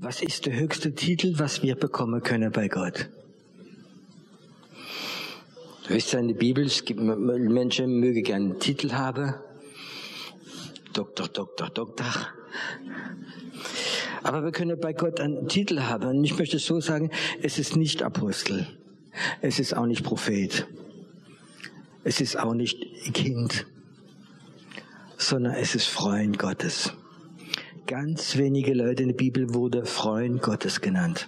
Was ist der höchste Titel, was wir bekommen können bei Gott? Du wisst ja in der Bibel, es gibt Menschen, mögen gerne einen Titel haben. Doktor, Doktor, Doktor. Aber wir können bei Gott einen Titel haben. Und ich möchte so sagen, es ist nicht Apostel. Es ist auch nicht Prophet. Es ist auch nicht Kind. Sondern es ist Freund Gottes. Ganz wenige Leute in der Bibel wurde Freund Gottes genannt.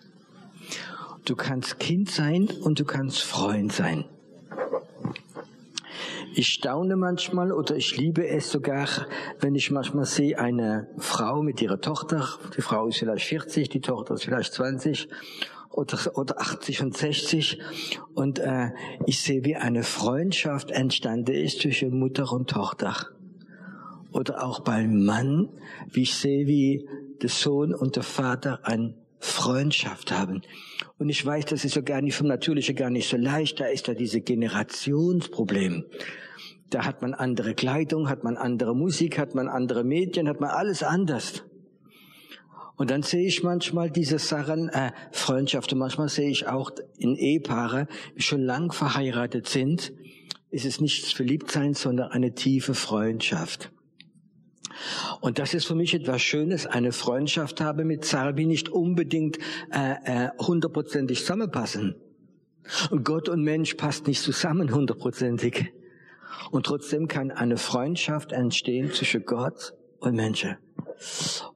Du kannst Kind sein und du kannst Freund sein. Ich staune manchmal oder ich liebe es sogar, wenn ich manchmal sehe eine Frau mit ihrer Tochter, die Frau ist vielleicht 40, die Tochter ist vielleicht 20 oder, oder 80 und 60 und äh, ich sehe, wie eine Freundschaft entstanden ist zwischen Mutter und Tochter oder auch beim Mann, wie ich sehe, wie der Sohn und der Vater eine Freundschaft haben. Und ich weiß, das ist ja gar nicht vom Natürlichen gar nicht so leicht. Da ist ja diese Generationsproblem. Da hat man andere Kleidung, hat man andere Musik, hat man andere Medien, hat man alles anders. Und dann sehe ich manchmal diese Sachen, äh, Freundschaften, manchmal sehe ich auch in Ehepaare, die schon lang verheiratet sind, ist es nichts Verliebtsein, sondern eine tiefe Freundschaft. Und das ist für mich etwas Schönes, eine Freundschaft habe mit Sarbi nicht unbedingt äh, äh, hundertprozentig zusammenpassen. Und Gott und Mensch passt nicht zusammen hundertprozentig. Und trotzdem kann eine Freundschaft entstehen zwischen Gott und Menschen.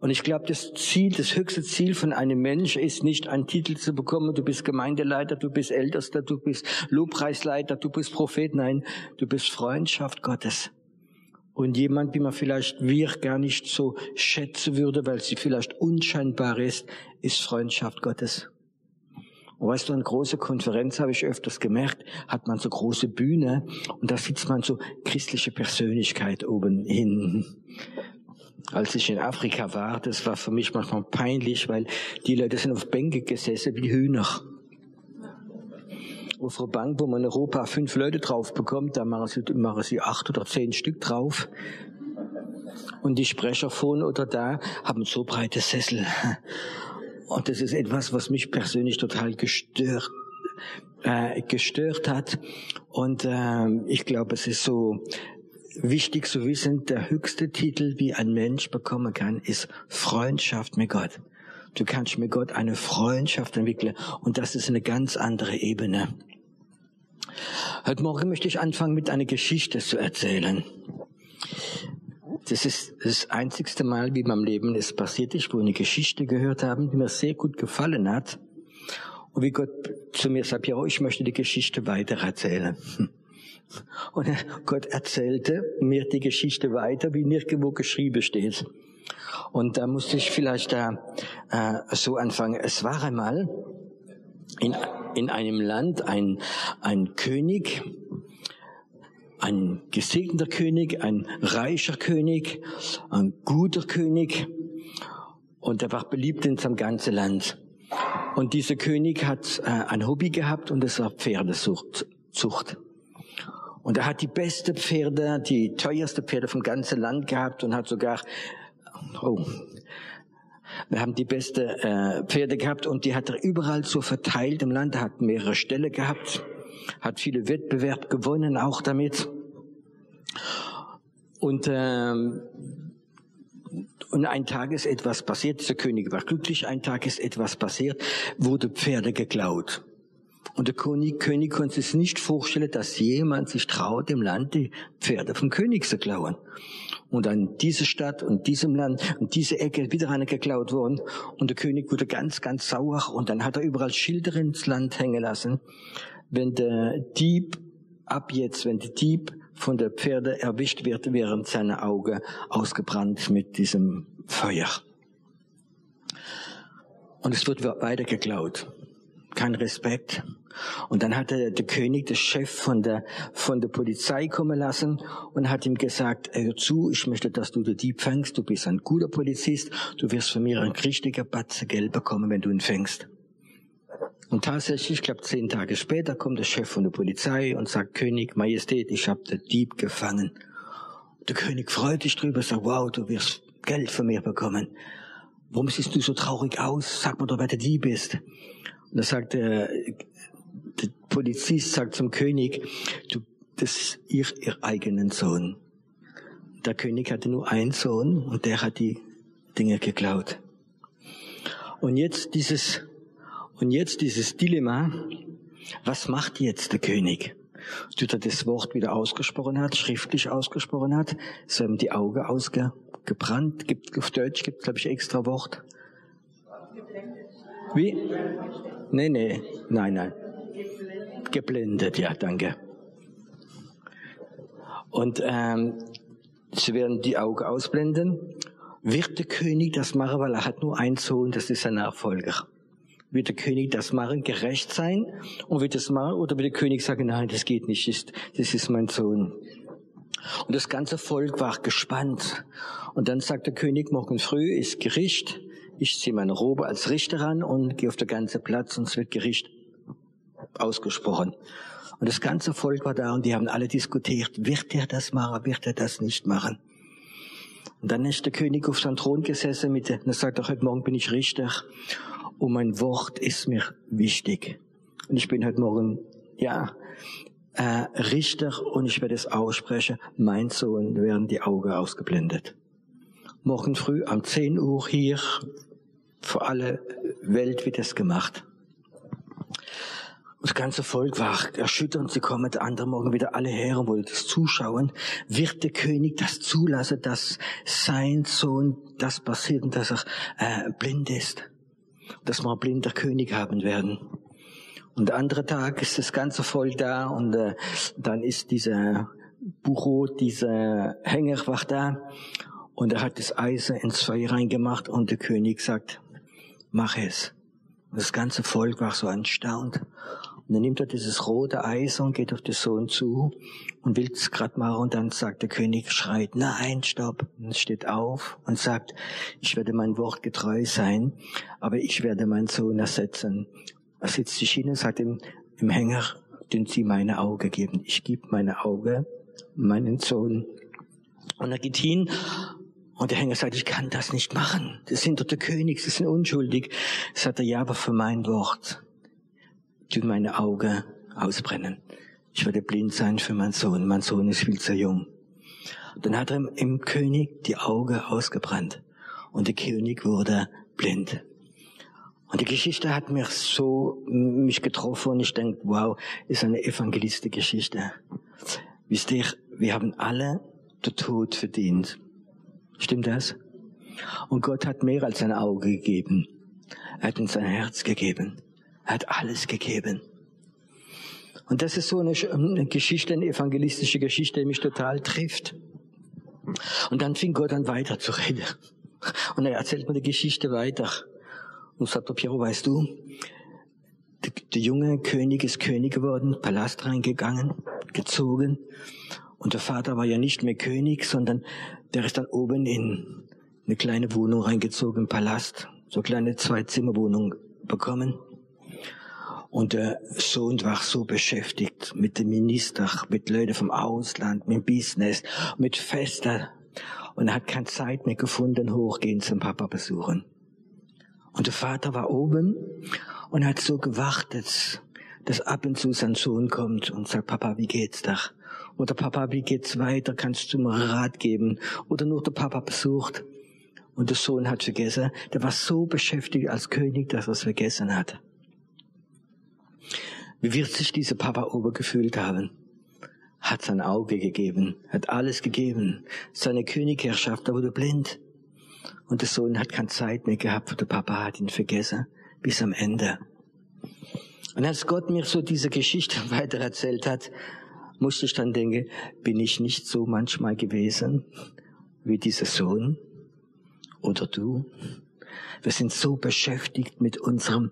Und ich glaube, das Ziel, das höchste Ziel von einem Mensch ist nicht, einen Titel zu bekommen, du bist Gemeindeleiter, du bist Ältester, du bist Lobpreisleiter, du bist Prophet. Nein, du bist Freundschaft Gottes und jemand, wie man vielleicht wir gar nicht so schätzen würde, weil sie vielleicht unscheinbar ist, ist Freundschaft Gottes. Und weißt du, eine große Konferenz habe ich öfters gemerkt, hat man so große Bühne und da sitzt man so christliche Persönlichkeit oben hin. Als ich in Afrika war, das war für mich manchmal peinlich, weil die Leute sind auf Bänke gesessen wie Hühner einer Bank, wo man in Europa fünf Leute drauf bekommt, da machen sie, machen sie acht oder zehn Stück drauf. Und die Sprecher von oder da haben so breite Sessel. Und das ist etwas, was mich persönlich total gestört, äh, gestört hat. Und äh, ich glaube, es ist so wichtig zu wissen, der höchste Titel, wie ein Mensch bekommen kann, ist Freundschaft mit Gott. Du kannst mit Gott eine Freundschaft entwickeln und das ist eine ganz andere Ebene. Heute Morgen möchte ich anfangen mit einer Geschichte zu erzählen. Das ist das einzigste Mal, wie in meinem Leben es passiert ist, wo ich eine Geschichte gehört habe, die mir sehr gut gefallen hat. Und wie Gott zu mir sagt, ja, ich möchte die Geschichte weiter erzählen. Und Gott erzählte mir die Geschichte weiter, wie nirgendwo geschrieben steht. Und da musste ich vielleicht da äh, so anfangen. Es war einmal in, in einem Land ein, ein König, ein gesegneter König, ein reicher König, ein guter König. Und er war beliebt in seinem ganzen Land. Und dieser König hat äh, ein Hobby gehabt und das war Pferdezucht. Und er hat die beste Pferde, die teuerste Pferde vom ganzen Land gehabt und hat sogar Oh. Wir haben die beste äh, Pferde gehabt und die hat er überall so verteilt im Land. Hat mehrere Ställe gehabt, hat viele Wettbewerbe gewonnen auch damit. Und ähm, und ein Tag ist etwas passiert. Der König war glücklich. Ein Tag ist etwas passiert, wurde Pferde geklaut. Und der König, König konnte sich nicht vorstellen, dass jemand sich traut, im Land die Pferde vom König zu klauen und an diese Stadt und diesem Land und diese Ecke wieder eine geklaut worden. Und der König wurde ganz, ganz sauer und dann hat er überall Schilder ins Land hängen lassen. Wenn der Dieb ab jetzt, wenn der Dieb von der Pferde erwischt wird, während seine Augen ausgebrannt mit diesem Feuer. Und es wird weiter geklaut. Kein Respekt. Und dann hat der, der König, der Chef von der, von der Polizei kommen lassen und hat ihm gesagt, hör zu, ich möchte, dass du den Dieb fängst, du bist ein guter Polizist, du wirst von mir ein richtiger Batze Geld bekommen, wenn du ihn fängst. Und tatsächlich, ich glaube, zehn Tage später kommt der Chef von der Polizei und sagt, König, Majestät, ich habe den Dieb gefangen. Der König freut sich drüber, sagt, wow, du wirst Geld von mir bekommen. warum siehst du so traurig aus? Sag mir doch, wer du die bist. Und da sagt der, der Polizist sagt zum König, du, das ist ihr, ihr eigenen Sohn. Der König hatte nur einen Sohn und der hat die Dinge geklaut. Und jetzt dieses, und jetzt dieses Dilemma, was macht jetzt der König? Tut er das Wort wieder ausgesprochen hat, schriftlich ausgesprochen hat, so haben die Augen ausgebrannt, gibt, auf Deutsch gibt es, glaube ich, extra Wort. Wie? Nee, nee, nein, nein. Geblendet, ja, danke. Und ähm, sie werden die Augen ausblenden. Wird der König das machen, weil er hat nur einen Sohn, das ist sein Nachfolger. Wird der König das machen, gerecht sein und wird das machen, oder wird der König sagen, nein, das geht nicht, das ist, das ist mein Sohn. Und das ganze Volk war gespannt. Und dann sagt der König, morgen früh ist Gericht. Ich ziehe meine Robe als Richter an und gehe auf den ganzen Platz und es wird Gericht ausgesprochen. Und das ganze Volk war da und die haben alle diskutiert, wird er das machen, wird er das nicht machen. Und dann ist der König auf seinem Thron gesessen mit, und er sagt, heute Morgen bin ich Richter und mein Wort ist mir wichtig. Und ich bin heute Morgen, ja, äh, Richter und ich werde es aussprechen, mein Sohn werden die Augen ausgeblendet. Morgen früh um 10 Uhr hier, für alle Welt wird es gemacht. Das ganze Volk war erschütternd. Sie kommen der andere Morgen wieder alle her und wollen das zuschauen. Wird der König das zulassen, dass sein Sohn das passiert und dass er äh, blind ist? Dass wir ein blinder König haben werden. Und der andere Tag ist das ganze Volk da und äh, dann ist dieser Bucho, dieser Hängerwach da und er hat das Eisen ins Feuer reingemacht und der König sagt, mach es. Das ganze Volk war so erstaunt. Und dann nimmt er dieses rote Eis und geht auf den Sohn zu und will es gerade machen und dann sagt der König, schreit, nein, stopp. Und steht auf und sagt, ich werde mein Wort getreu sein, aber ich werde meinen Sohn ersetzen. Er sitzt sich hin und sagt ihm, im Hänger, den sie meine Augen geben. Ich gebe meine Augen meinen Sohn. Und er geht hin und der Hänger sagt, ich kann das nicht machen. Das sind doch der König, sie sind unschuldig. Sagt er, ja, aber für mein Wort tun meine Augen ausbrennen. Ich werde blind sein für meinen Sohn. Mein Sohn ist viel zu jung. dann hat er im König die Augen ausgebrannt. Und der König wurde blind. Und die Geschichte hat mich so mich getroffen und ich denke, wow, ist eine Evangeliste-Geschichte. Wisst ihr, wir haben alle den Tod verdient. Stimmt das? Und Gott hat mehr als ein Auge gegeben. Er hat uns sein Herz gegeben. Er hat alles gegeben. Und das ist so eine, eine Geschichte, eine evangelistische Geschichte, die mich total trifft. Und dann fing Gott an weiter zu reden. Und er erzählt mir die Geschichte weiter. Und sagt, Piero, weißt du, der, der junge König ist König geworden, Palast reingegangen, gezogen. Und der Vater war ja nicht mehr König, sondern der ist dann oben in eine kleine Wohnung reingezogen, im Palast, so kleine Zwei-Zimmer-Wohnung bekommen. Und der Sohn war so beschäftigt mit dem Minister, mit Leuten vom Ausland, mit Business, mit Festen. Und er hat keine Zeit mehr gefunden, hochgehen zum Papa besuchen. Und der Vater war oben und hat so gewartet, dass ab und zu sein Sohn kommt und sagt, Papa, wie geht's da? Oder Papa, wie geht's weiter? Kannst du mir Rat geben? Oder nur der Papa besucht. Und der Sohn hat vergessen, der war so beschäftigt als König, dass er es vergessen hat. Wie wird sich dieser Papa ober gefühlt haben? Hat sein Auge gegeben, hat alles gegeben. Seine Königherrschaft, er wurde blind. Und der Sohn hat keine Zeit mehr gehabt, der Papa hat ihn vergessen, bis am Ende. Und als Gott mir so diese Geschichte weiter erzählt hat, musste ich dann denken, bin ich nicht so manchmal gewesen wie dieser Sohn oder du? Wir sind so beschäftigt mit unserem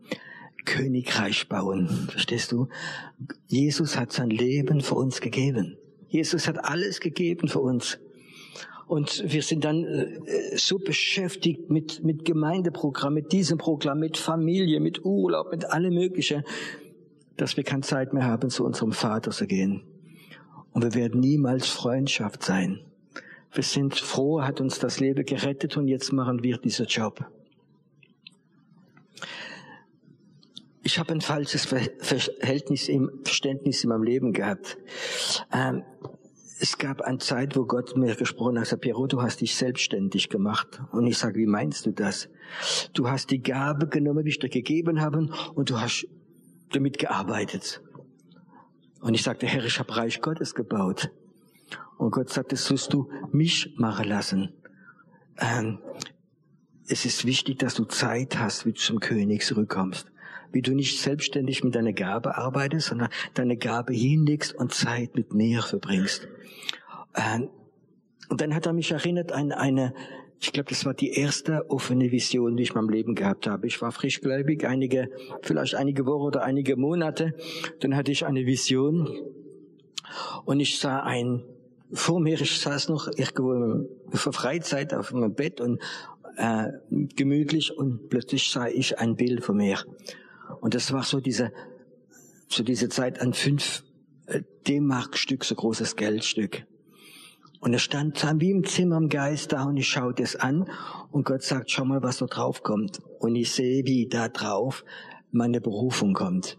Königreich bauen. Verstehst du? Jesus hat sein Leben für uns gegeben. Jesus hat alles gegeben für uns. Und wir sind dann äh, so beschäftigt mit, mit Gemeindeprogramm, mit diesem Programm, mit Familie, mit Urlaub, mit allem Möglichen, dass wir keine Zeit mehr haben, zu unserem Vater zu gehen. Und wir werden niemals Freundschaft sein. Wir sind froh, hat uns das Leben gerettet und jetzt machen wir diesen Job. Ich habe ein falsches Verhältnis im Verständnis in meinem Leben gehabt. Ähm, es gab eine Zeit, wo Gott mir gesprochen hat, Piero, du hast dich selbstständig gemacht. Und ich sage, wie meinst du das? Du hast die Gabe genommen, die ich dir gegeben habe, und du hast damit gearbeitet. Und ich sagte, Herr, ich habe Reich Gottes gebaut. Und Gott sagte, das sollst du mich machen lassen. Ähm, es ist wichtig, dass du Zeit hast, wie du zum König zurückkommst. Wie du nicht selbstständig mit deiner Gabe arbeitest, sondern deine Gabe hinlegst und Zeit mit mir verbringst. Ähm, und dann hat er mich erinnert an eine, ich glaube, das war die erste offene Vision, die ich in meinem Leben gehabt habe. Ich war frischgläubig, einige, vielleicht einige Wochen oder einige Monate. Dann hatte ich eine Vision und ich sah ein, vor mir, ich saß noch irgendwo für Freizeit auf meinem Bett und äh, gemütlich und plötzlich sah ich ein Bild von mir. Und das war so diese, so diese Zeit an fünf äh, D-Mark-Stück, so großes Geldstück. Und er stand wie im Zimmer im Geist da und ich schaute es an und Gott sagt, schau mal, was da drauf kommt. Und ich sehe, wie da drauf meine Berufung kommt.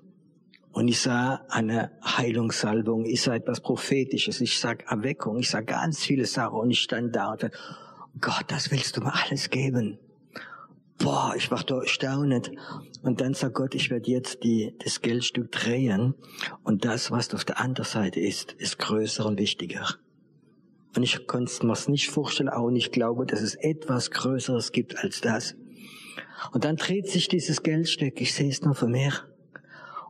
Und ich sah eine Heilungssalbung, ich sah etwas Prophetisches, ich sah Erweckung, ich sah ganz viele Sachen und ich stand da und sagte, Gott, das willst du mir alles geben. Boah, ich war da erstaunt. Und dann sagt Gott, ich werde jetzt die, das Geldstück drehen und das, was auf der anderen Seite ist, ist größer und wichtiger. Und ich konnte es mir nicht vorstellen, auch nicht glauben, dass es etwas Größeres gibt als das. Und dann dreht sich dieses Geldstück, ich sehe es nur von mir.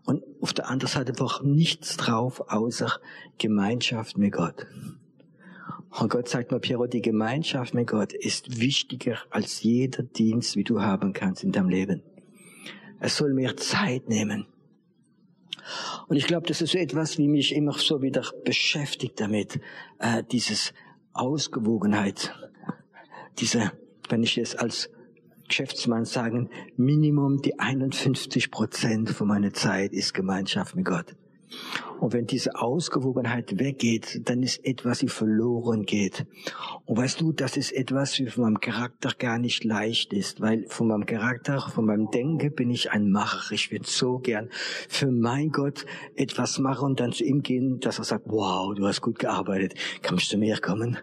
Und auf der anderen Seite war nichts drauf, außer Gemeinschaft mit Gott. Und Gott sagt mir, Piero, die Gemeinschaft mit Gott ist wichtiger als jeder Dienst, wie du haben kannst in deinem Leben. Es soll mehr Zeit nehmen. Und ich glaube, das ist etwas, wie mich immer so wieder beschäftigt damit, äh, dieses Ausgewogenheit, diese, wenn ich es als Geschäftsmann sagen, Minimum die 51 Prozent von meiner Zeit ist Gemeinschaft mit Gott. Und wenn diese Ausgewogenheit weggeht, dann ist etwas, die verloren geht. Und weißt du, das ist etwas, wie von meinem Charakter gar nicht leicht ist, weil von meinem Charakter, von meinem Denken bin ich ein Macher. Ich würde so gern für mein Gott etwas machen und dann zu ihm gehen, dass er sagt, wow, du hast gut gearbeitet, kannst du mehr kommen?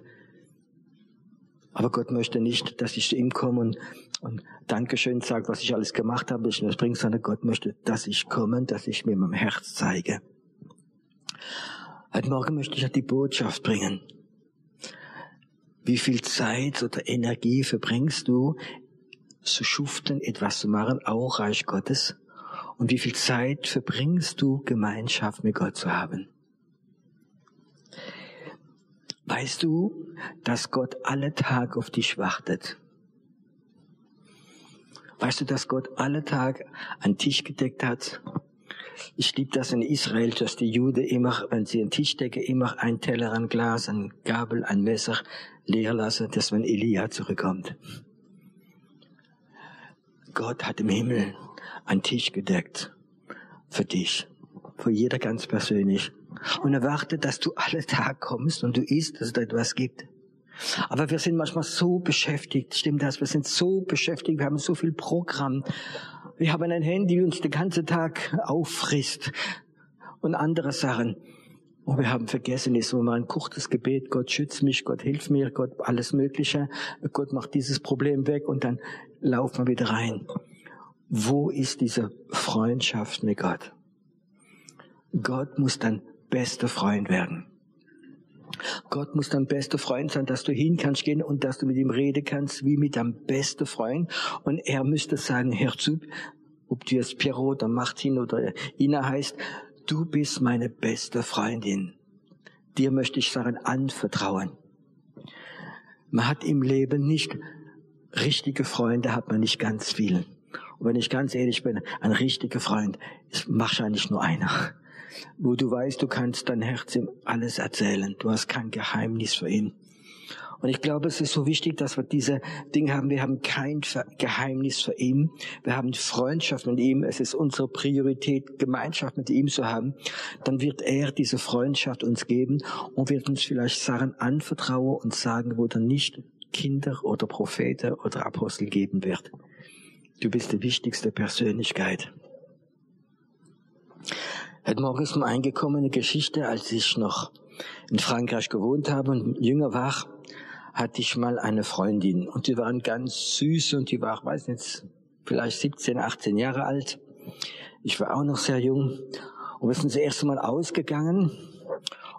Aber Gott möchte nicht, dass ich zu ihm komme und, und Dankeschön sage, was ich alles gemacht habe, ich bringe, sondern Gott möchte, dass ich komme, dass ich mir mein Herz zeige. Heute Morgen möchte ich die Botschaft bringen. Wie viel Zeit oder Energie verbringst du zu schuften, etwas zu machen, auch Reich Gottes? Und wie viel Zeit verbringst du, Gemeinschaft mit Gott zu haben? Weißt du, dass Gott alle Tage auf dich wartet? Weißt du, dass Gott alle Tage einen Tisch gedeckt hat ich liebe das in Israel, dass die Juden immer, wenn sie einen Tisch decken, immer ein Teller, ein Glas, ein Gabel, ein Messer leer lassen, dass wenn Elia zurückkommt. Gott hat im Himmel einen Tisch gedeckt für dich, für jeder ganz persönlich. Und er wartet, dass du alle Tag kommst und du isst, dass es da etwas gibt. Aber wir sind manchmal so beschäftigt, stimmt das? Wir sind so beschäftigt, wir haben so viel Programm. Wir haben ein Handy, das uns den ganzen Tag auffrisst und andere Sachen. Und wir haben vergessen, ist so mal ein kurzes Gebet, Gott schützt mich, Gott hilft mir, Gott alles Mögliche, Gott macht dieses Problem weg und dann laufen wir wieder rein. Wo ist diese Freundschaft mit Gott? Gott muss dein bester Freund werden. Gott muss dein bester Freund sein, dass du hin kannst gehen und dass du mit ihm reden kannst, wie mit deinem besten Freund. Und er müsste sagen, hör zu, ob du jetzt Pierrot oder Martin oder Ina heißt, du bist meine beste Freundin. Dir möchte ich sagen, anvertrauen. Man hat im Leben nicht richtige Freunde, hat man nicht ganz viel. Und wenn ich ganz ehrlich bin, ein richtiger Freund ist wahrscheinlich nur einer wo du weißt, du kannst dein Herz ihm alles erzählen. Du hast kein Geheimnis für ihn. Und ich glaube, es ist so wichtig, dass wir diese Dinge haben. Wir haben kein Geheimnis für ihn. Wir haben Freundschaft mit ihm. Es ist unsere Priorität, Gemeinschaft mit ihm zu haben. Dann wird er diese Freundschaft uns geben und wird uns vielleicht Sachen anvertrauen und sagen, wo dann nicht Kinder oder Propheten oder Apostel geben wird. Du bist die wichtigste Persönlichkeit. Heute Morgen ist mir eine Geschichte, als ich noch in Frankreich gewohnt habe und jünger war, hatte ich mal eine Freundin. Und die waren ganz süß und die war, weiß nicht, vielleicht 17, 18 Jahre alt. Ich war auch noch sehr jung. Und wir sind das erste Mal ausgegangen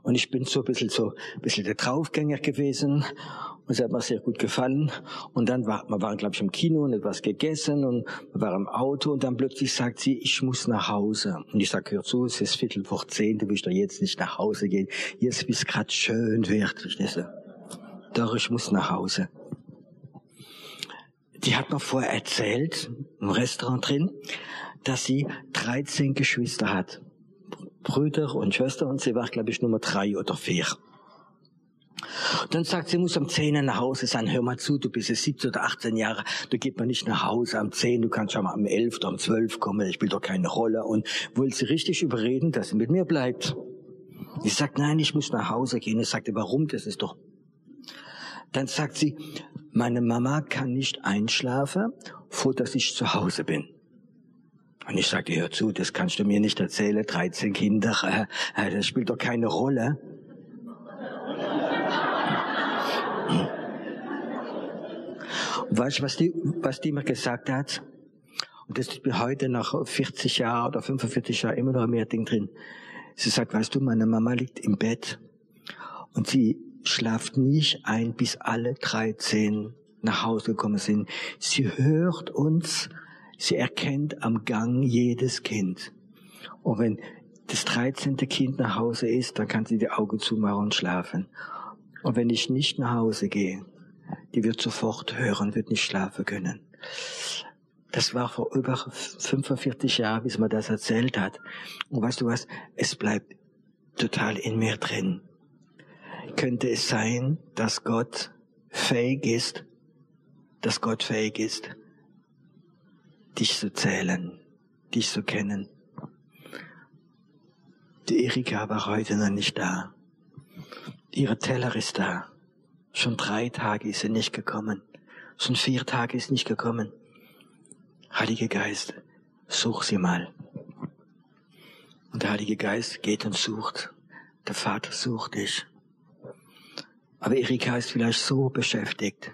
und ich bin so ein bisschen so, ein bisschen der Draufgänger gewesen und es hat mir sehr gut gefallen. Und dann war, wir waren, glaube ich, im Kino und etwas gegessen und wir waren im Auto und dann plötzlich sagt sie, ich muss nach Hause. Und ich sage, hör zu, es ist Viertel vor zehn, du willst doch jetzt nicht nach Hause gehen. Jetzt bist gerade schön wert. Ich denke, doch, ich muss nach Hause. Die hat mir vorher erzählt, im Restaurant drin, dass sie 13 Geschwister hat. Brüder und Schwester und sie war, glaube ich, Nummer drei oder vier. Dann sagt sie, muss am 10 nach Hause sein. Hör mal zu, du bist jetzt 17 oder 18 Jahre, du geht man nicht nach Hause am 10, du kannst schon mal am 11 oder am 12 kommen, ich spielt doch keine Rolle. Und wollte sie richtig überreden, dass sie mit mir bleibt. Ich sagt, nein, ich muss nach Hause gehen. Ich sagte, warum? Das ist doch... Dann sagt sie, meine Mama kann nicht einschlafen, vor dass ich zu Hause bin. Und ich sagte, hör zu, das kannst du mir nicht erzählen, 13 Kinder, äh, äh, das spielt doch keine Rolle. Weißt du, was die, was die mir gesagt hat? Und das ist mir heute nach 40 Jahren oder 45 Jahren immer noch mehr Ding drin. Sie sagt, weißt du, meine Mama liegt im Bett und sie schlaft nicht ein, bis alle 13 nach Hause gekommen sind. Sie hört uns, sie erkennt am Gang jedes Kind. Und wenn das 13. Kind nach Hause ist, dann kann sie die Augen zumachen und schlafen. Und wenn ich nicht nach Hause gehe, die wird sofort hören, wird nicht schlafen können. Das war vor über 45 Jahren, bis man das erzählt hat. Und weißt du was? Es bleibt total in mir drin. Könnte es sein, dass Gott fähig ist, dass Gott fähig ist, dich zu zählen, dich zu kennen. Die Erika war heute noch nicht da. Ihre Teller ist da. Schon drei Tage ist sie nicht gekommen. Schon vier Tage ist nicht gekommen. Heilige Geist, such sie mal. Und der Heilige Geist geht und sucht. Der Vater sucht dich. Aber Erika ist vielleicht so beschäftigt.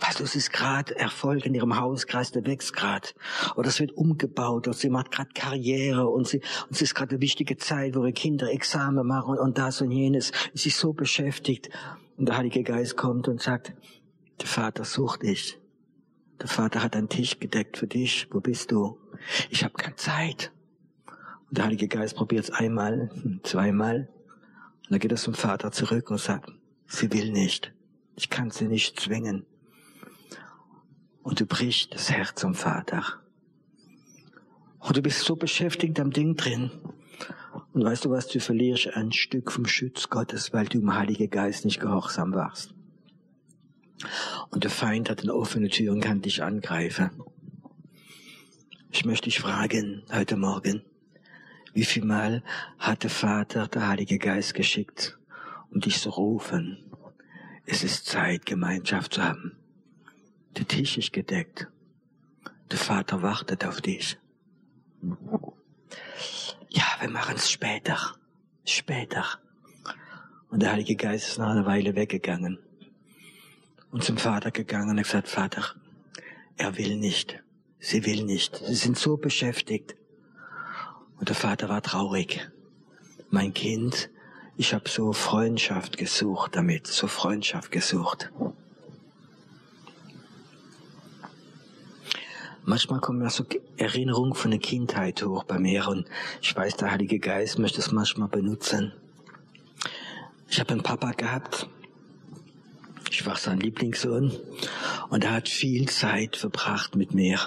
Weißt du, es ist gerade Erfolg in ihrem Hauskreis, der wächst gerade. Oder es wird umgebaut, oder sie macht gerade Karriere und sie, und es ist gerade eine wichtige Zeit, wo ihre Kinder Examen machen und, das und jenes. Sie ist so beschäftigt. Und der Heilige Geist kommt und sagt, der Vater sucht dich. Der Vater hat einen Tisch gedeckt für dich. Wo bist du? Ich habe keine Zeit. Und der Heilige Geist probiert es einmal, zweimal. Und dann geht er zum Vater zurück und sagt, sie will nicht. Ich kann sie nicht zwingen. Und du brichst das Herz zum Vater. Und du bist so beschäftigt am Ding drin. Und weißt du was, du verlierst ein Stück vom Schutz Gottes, weil du im Heiligen Geist nicht gehorsam warst. Und der Feind hat eine offene Tür und kann dich angreifen. Ich möchte dich fragen heute Morgen, wie viel Mal hat der Vater der Heilige Geist geschickt, um dich zu rufen? Es ist Zeit, Gemeinschaft zu haben. Der Tisch ist gedeckt. Der Vater wartet auf dich. Ja, wir machen es später. Später. Und der Heilige Geist ist nach einer Weile weggegangen und zum Vater gegangen und hat gesagt, Vater, er will nicht. Sie will nicht. Sie sind so beschäftigt. Und der Vater war traurig. Mein Kind, ich habe so Freundschaft gesucht damit, so Freundschaft gesucht. Manchmal kommen ja so Erinnerungen von der Kindheit hoch bei mir und ich weiß, der Heilige Geist möchte es manchmal benutzen. Ich habe einen Papa gehabt, ich war sein Lieblingssohn und er hat viel Zeit verbracht mit mir.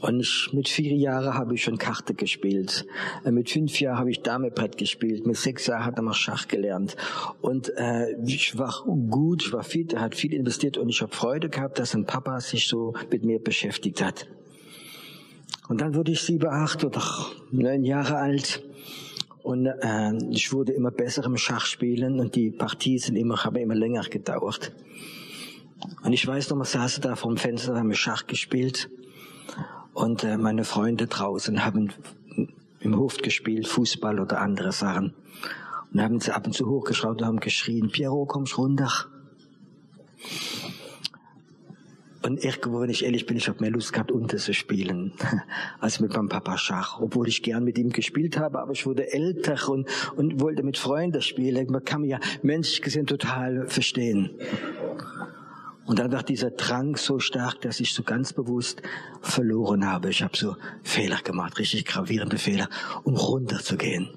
Und mit vier Jahren habe ich schon Karte gespielt. Äh, mit fünf Jahren habe ich Damebrett gespielt. Mit sechs Jahren hat er mal Schach gelernt. Und äh, ich war gut, ich war fit, er hat viel investiert und ich habe Freude gehabt, dass ein Papa sich so mit mir beschäftigt hat. Und dann wurde ich sieben, acht oder neun Jahre alt. Und äh, ich wurde immer besser im Schachspielen und die Partien sind immer, haben immer länger gedauert. Und ich weiß noch, wir saßen da vor dem Fenster, haben Schach gespielt. Und äh, meine Freunde draußen haben im Hof gespielt, Fußball oder andere Sachen. Und haben sie ab und zu hochgeschaut und haben geschrien, Piero, kommst runter. Und irgendwo, wenn ich ehrlich bin, ich habe mehr Lust gehabt, unter zu spielen, als mit meinem Papa Schach. Obwohl ich gern mit ihm gespielt habe, aber ich wurde älter und, und wollte mit Freunden spielen. Man kann mich ja menschlich gesehen total verstehen. Und dann war dieser Drang so stark, dass ich so ganz bewusst verloren habe. Ich habe so Fehler gemacht, richtig gravierende Fehler, um runterzugehen.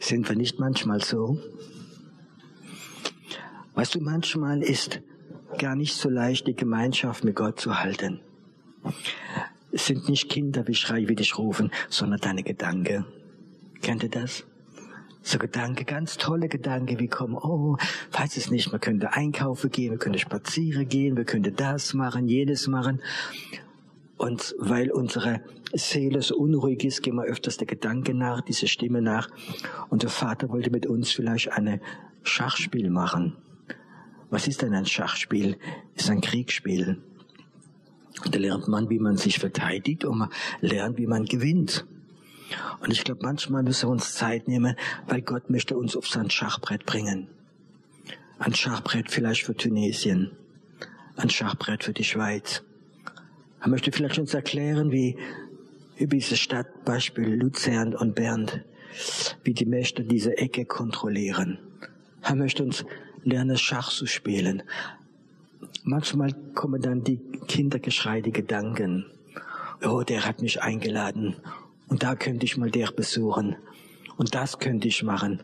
Sind wir nicht manchmal so? Weißt du, manchmal ist gar nicht so leicht, die Gemeinschaft mit Gott zu halten. Es sind nicht Kinder, wie schrei, wie dich rufen, sondern deine Gedanken. Kennt ihr das? So Gedanke, ganz tolle Gedanke, wie kommen, oh, weiß es nicht, man könnte einkaufen gehen, wir könnte spazieren gehen, wir könnte das machen, jedes machen. Und weil unsere Seele so unruhig ist, gehen wir öfters der Gedanke nach, diese Stimme nach. Und der Vater wollte mit uns vielleicht eine Schachspiel machen. Was ist denn ein Schachspiel? Ist ein Kriegsspiel. Da lernt man, wie man sich verteidigt und man lernt, wie man gewinnt. Und ich glaube, manchmal müssen wir uns Zeit nehmen, weil Gott möchte uns auf sein Schachbrett bringen. Ein Schachbrett vielleicht für Tunesien, ein Schachbrett für die Schweiz. Er möchte vielleicht uns erklären, wie über diese Stadt, Beispiel Luzern und Bern, wie die Mächte diese Ecke kontrollieren. Er möchte uns lernen, Schach zu spielen. Manchmal kommen dann die Kindergeschrei, die Gedanken. Oh, der hat mich eingeladen und da könnte ich mal der besuchen. Und das könnte ich machen.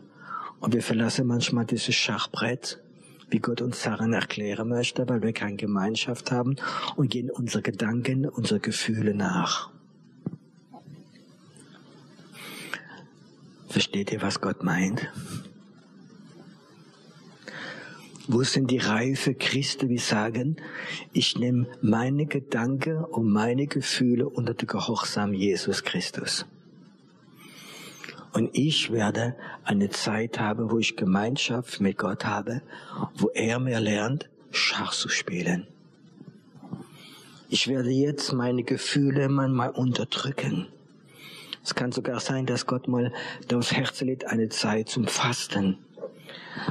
Und wir verlassen manchmal dieses Schachbrett, wie Gott uns Sachen erklären möchte, weil wir keine Gemeinschaft haben und gehen unsere Gedanken, unsere Gefühle nach. Versteht ihr, was Gott meint? Wo sind die reife Christen, die sagen, ich nehme meine Gedanken und meine Gefühle unter den Gehorsam Jesus Christus. Und ich werde eine Zeit haben, wo ich Gemeinschaft mit Gott habe, wo er mir lernt, Schach zu spielen. Ich werde jetzt meine Gefühle manchmal unterdrücken. Es kann sogar sein, dass Gott mal aufs Herz lädt, eine Zeit zum Fasten.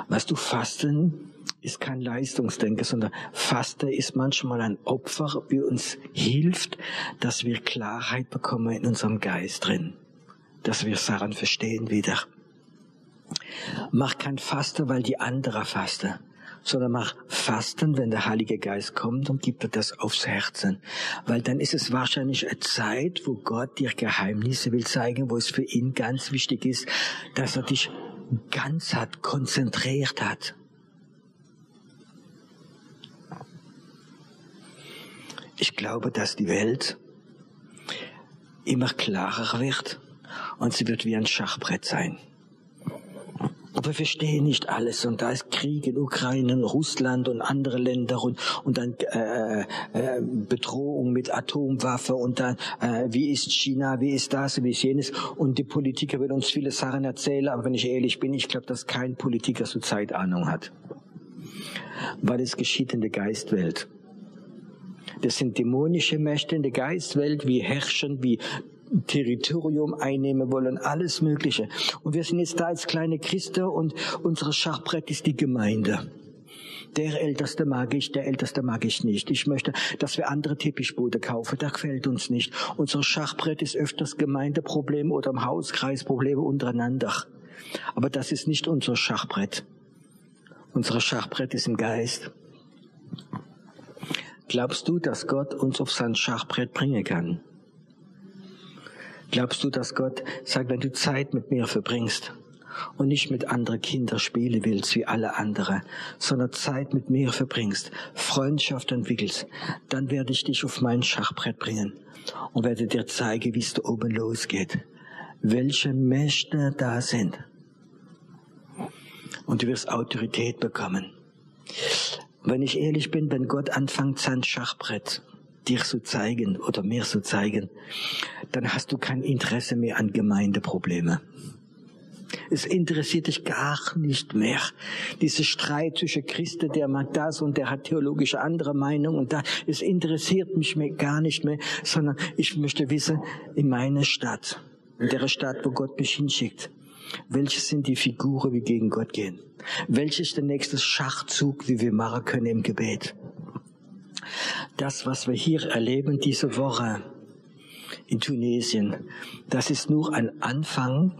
Weißt du, Fasten ist kein Leistungsdenken, sondern Faste ist manchmal ein Opfer, wie uns hilft, dass wir Klarheit bekommen in unserem Geist drin, dass wir Sachen verstehen wieder. Mach kein Faste, weil die andere faste, sondern mach Fasten, wenn der Heilige Geist kommt und gibt dir das aufs Herzen. Weil dann ist es wahrscheinlich eine Zeit, wo Gott dir Geheimnisse will zeigen, wo es für ihn ganz wichtig ist, dass er dich ganz hat, konzentriert hat. Ich glaube, dass die Welt immer klarer wird und sie wird wie ein Schachbrett sein. Aber wir verstehen nicht alles und da ist Krieg in Ukraine, Russland und andere Länder und, und dann äh, äh, Bedrohung mit Atomwaffe und dann äh, wie ist China, wie ist das, wie ist jenes und die Politiker werden uns viele Sachen erzählen, aber wenn ich ehrlich bin, ich glaube, dass kein Politiker so Zeitahnung hat, weil es geschieht in der Geistwelt. Das sind dämonische Mächte in der Geistwelt, wie herrschen, wie Territorium einnehmen wollen, alles Mögliche. Und wir sind jetzt da als kleine Christen und unser Schachbrett ist die Gemeinde. Der Älteste mag ich, der Älteste mag ich nicht. Ich möchte, dass wir andere Teppichboote kaufen. Das gefällt uns nicht. Unser Schachbrett ist öfters Gemeindeprobleme oder im Hauskreis Probleme untereinander. Aber das ist nicht unser Schachbrett. Unser Schachbrett ist im Geist. Glaubst du, dass Gott uns auf sein Schachbrett bringen kann? Glaubst du, dass Gott sagt, wenn du Zeit mit mir verbringst und nicht mit anderen Kindern spielen willst wie alle anderen, sondern Zeit mit mir verbringst, Freundschaft entwickelst, dann werde ich dich auf mein Schachbrett bringen und werde dir zeigen, wie es da oben losgeht, welche Mächte da sind. Und du wirst Autorität bekommen. Wenn ich ehrlich bin, wenn Gott anfängt, sein Schachbrett dir zu zeigen oder mir zu zeigen, dann hast du kein Interesse mehr an Gemeindeprobleme. Es interessiert dich gar nicht mehr. Diese Streit zwischen Christen, der mag das und der hat theologische andere Meinung und da, es interessiert mich mehr, gar nicht mehr, sondern ich möchte wissen, in meiner Stadt, in der Stadt, wo Gott mich hinschickt, welche sind die Figuren, wie gegen Gott gehen? Welches ist der nächste Schachzug, wie wir machen können im Gebet? Das, was wir hier erleben diese Woche in Tunesien, das ist nur ein Anfang,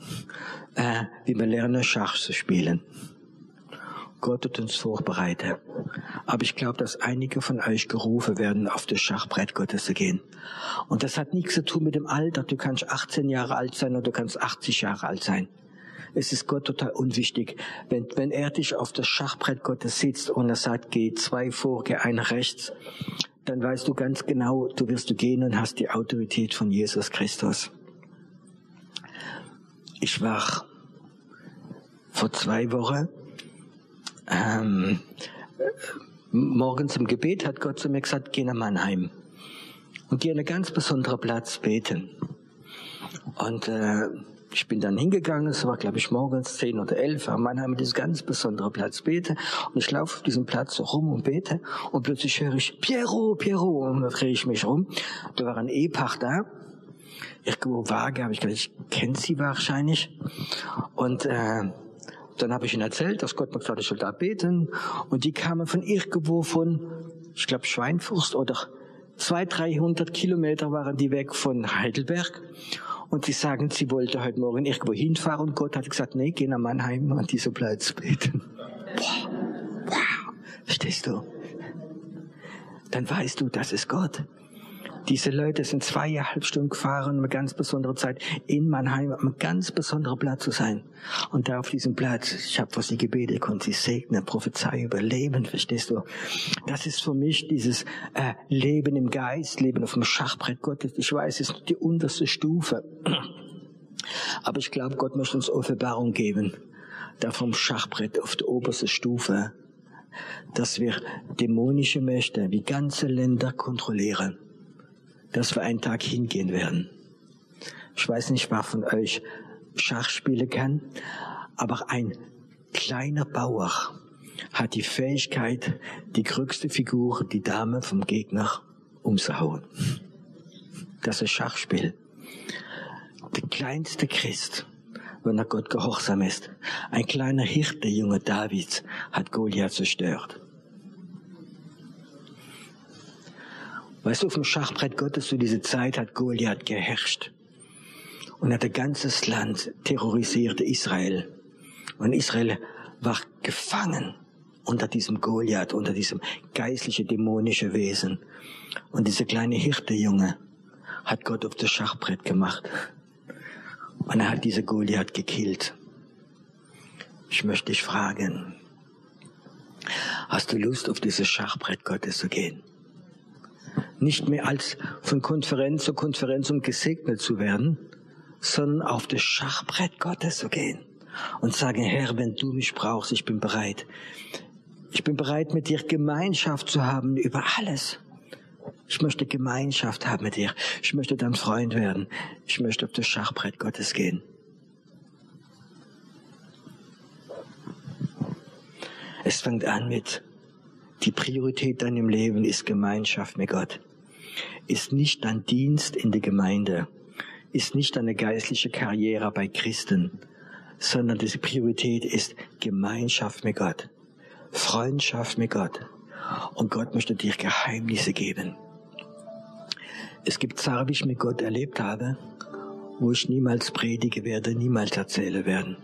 äh, wie wir lernen, Schach zu spielen. Gott hat uns vorbereitet. Aber ich glaube, dass einige von euch gerufen werden, auf das Schachbrett Gottes zu gehen. Und das hat nichts zu tun mit dem Alter. Du kannst 18 Jahre alt sein oder du kannst 80 Jahre alt sein. Es ist Gott total unwichtig. Wenn, wenn er dich auf das Schachbrett Gottes sitzt und er sagt, geh zwei vor, geh einer rechts, dann weißt du ganz genau, du wirst du gehen und hast die Autorität von Jesus Christus. Ich war vor zwei Wochen ähm, morgens im Gebet hat Gott zu mir gesagt, geh nach Mannheim und geh an einen ganz besonderen Platz beten. Und äh, ich bin dann hingegangen, es war glaube ich morgens zehn oder elf, am Mannheim ist ganz besonderer Platz bete. Und ich laufe auf diesem Platz rum und bete. Und plötzlich höre ich Piero, Piero und dann drehe ich mich rum. Da war ein Ehepaar da, irgendwo vage, habe ich gedacht, ich kenne sie wahrscheinlich. Und äh, dann habe ich ihnen erzählt, dass Gott mir gesagt ich soll da beten. Und die kamen von irgendwo von, ich glaube Schweinfurst oder zwei, dreihundert Kilometer waren die weg von Heidelberg und sie sagen, sie wollte heute Morgen irgendwo hinfahren und Gott hat gesagt, nee, geh nach Mannheim an dieser Platz beten. Boah, wow, verstehst du? Dann weißt du, das ist Gott. Diese Leute sind zweieinhalb Stunden gefahren, um eine ganz besondere Zeit in Mannheim, um ein ganz besonderer Platz zu sein. Und da auf diesem Platz, ich habe was sie gebetet, konnte sie segnen, Prophezei überleben, verstehst du? Das ist für mich dieses äh, Leben im Geist, Leben auf dem Schachbrett Gottes. Ich weiß, es ist die unterste Stufe. Aber ich glaube, Gott möchte uns Offenbarung geben. Da vom Schachbrett auf die oberste Stufe dass wir dämonische Mächte wie ganze Länder kontrollieren dass wir einen Tag hingehen werden. Ich weiß nicht, wer von euch Schach spielen kann, aber ein kleiner Bauer hat die Fähigkeit, die größte Figur, die Dame vom Gegner, umzuhauen. Das ist Schachspiel. Der kleinste Christ, wenn er Gott gehorsam ist, ein kleiner Hirte, Junge Davids, hat Goliath zerstört. Weißt du, auf dem Schachbrett Gottes zu dieser Zeit hat Goliath geherrscht und hat ein ganzes Land terrorisiert, Israel. Und Israel war gefangen unter diesem Goliath, unter diesem geistliche, dämonische Wesen. Und dieser kleine Hirtejunge hat Gott auf das Schachbrett gemacht. Und er hat diese Goliath gekillt. Ich möchte dich fragen, hast du Lust, auf dieses Schachbrett Gottes zu gehen? Nicht mehr als von Konferenz zu Konferenz um gesegnet zu werden, sondern auf das Schachbrett Gottes zu gehen und sagen, Herr, wenn du mich brauchst, ich bin bereit. Ich bin bereit, mit dir Gemeinschaft zu haben über alles. Ich möchte Gemeinschaft haben mit dir. Ich möchte dein Freund werden. Ich möchte auf das Schachbrett Gottes gehen. Es fängt an mit, die Priorität deinem Leben ist Gemeinschaft mit Gott ist nicht dein Dienst in der Gemeinde, ist nicht deine geistliche Karriere bei Christen, sondern diese Priorität ist Gemeinschaft mit Gott, Freundschaft mit Gott. Und Gott möchte dir Geheimnisse geben. Es gibt Sachen, wie ich mit Gott erlebt habe, wo ich niemals predige werde, niemals erzählen werden.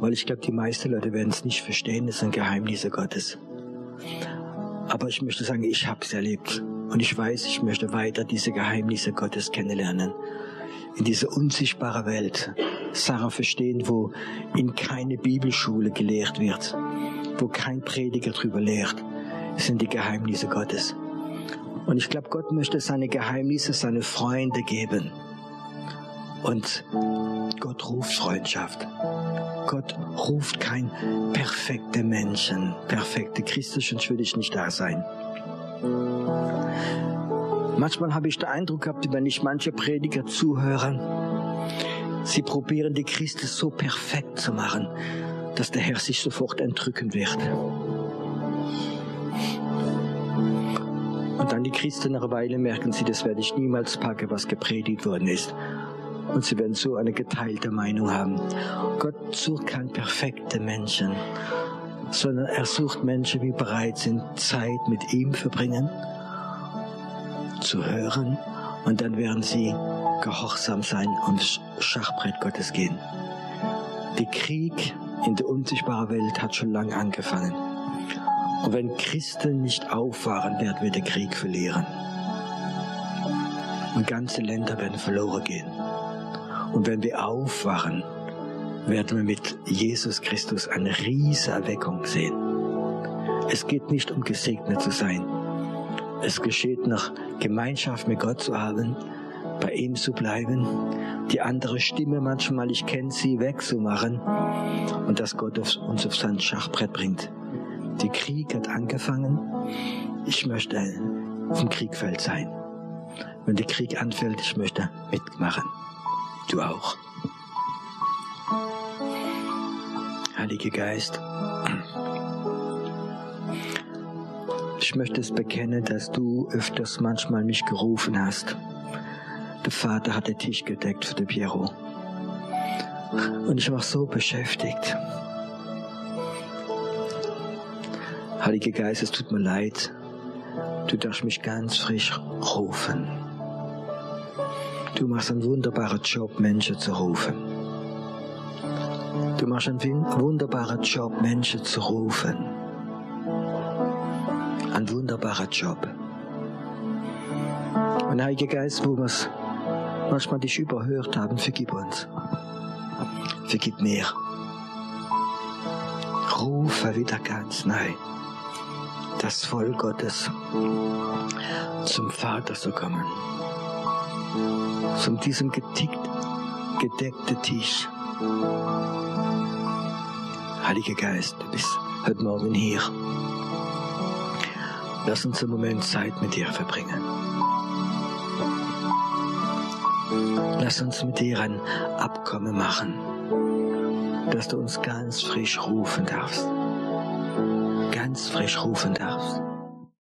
Weil ich glaube, die meisten Leute werden es nicht verstehen, es sind Geheimnisse Gottes. Aber ich möchte sagen, ich habe es erlebt. Und ich weiß, ich möchte weiter diese Geheimnisse Gottes kennenlernen. In dieser unsichtbaren Welt. Sarah verstehen, wo in keine Bibelschule gelehrt wird, wo kein Prediger drüber lehrt, sind die Geheimnisse Gottes. Und ich glaube, Gott möchte seine Geheimnisse, seine Freunde geben. Und Gott ruft Freundschaft. Gott ruft kein perfekte Menschen, perfekte Christus, sonst würde ich nicht da sein. Manchmal habe ich den Eindruck gehabt, wenn ich manche Prediger zuhöre, Sie probieren die Christen so perfekt zu machen, dass der Herr sich sofort entrücken wird. Und dann die Christen nach einer Weile merken sie, das werde ich niemals packen, was gepredigt worden ist. Und sie werden so eine geteilte Meinung haben. Gott sucht keinen perfekten Menschen, sondern er sucht Menschen, die bereit sind, Zeit mit ihm verbringen, zu hören, und dann werden sie gehorsam sein und Schachbrett Gottes gehen. Der Krieg in der unsichtbaren Welt hat schon lange angefangen. Und wenn Christen nicht aufwachen, werden wir den Krieg verlieren. Und ganze Länder werden verloren gehen. Und wenn wir aufwachen, werden wir mit Jesus Christus eine riesige Erweckung sehen. Es geht nicht um gesegnet zu sein. Es geschieht nach Gemeinschaft mit Gott zu haben, bei ihm zu bleiben, die andere Stimme manchmal, ich kenne sie, wegzumachen und dass Gott uns auf sein Schachbrett bringt. Der Krieg hat angefangen. Ich möchte auf dem Kriegfeld sein. Wenn der Krieg anfällt, ich möchte mitmachen. Du auch. Heiliger Geist, ich möchte es bekennen, dass du öfters manchmal mich gerufen hast. Der Vater hat den Tisch gedeckt für den Piero. Und ich war so beschäftigt. Heiliger Geist, es tut mir leid. Du darfst mich ganz frisch rufen. Du machst einen wunderbaren Job, Menschen zu rufen. Du machst einen wunderbaren Job, Menschen zu rufen. Ein wunderbarer Job. Und Heiliger Geist, wo wir manchmal dich überhört haben, vergib uns. Vergib mir. Rufe wieder ganz neu das Volk Gottes zum Vater zu kommen. Zum diesem getickt, gedeckten Tisch. Heiliger Geist, du bist heute Morgen hier. Lass uns einen Moment Zeit mit dir verbringen. Lass uns mit dir ein Abkommen machen, dass du uns ganz frisch rufen darfst ganz frisch rufen darfst.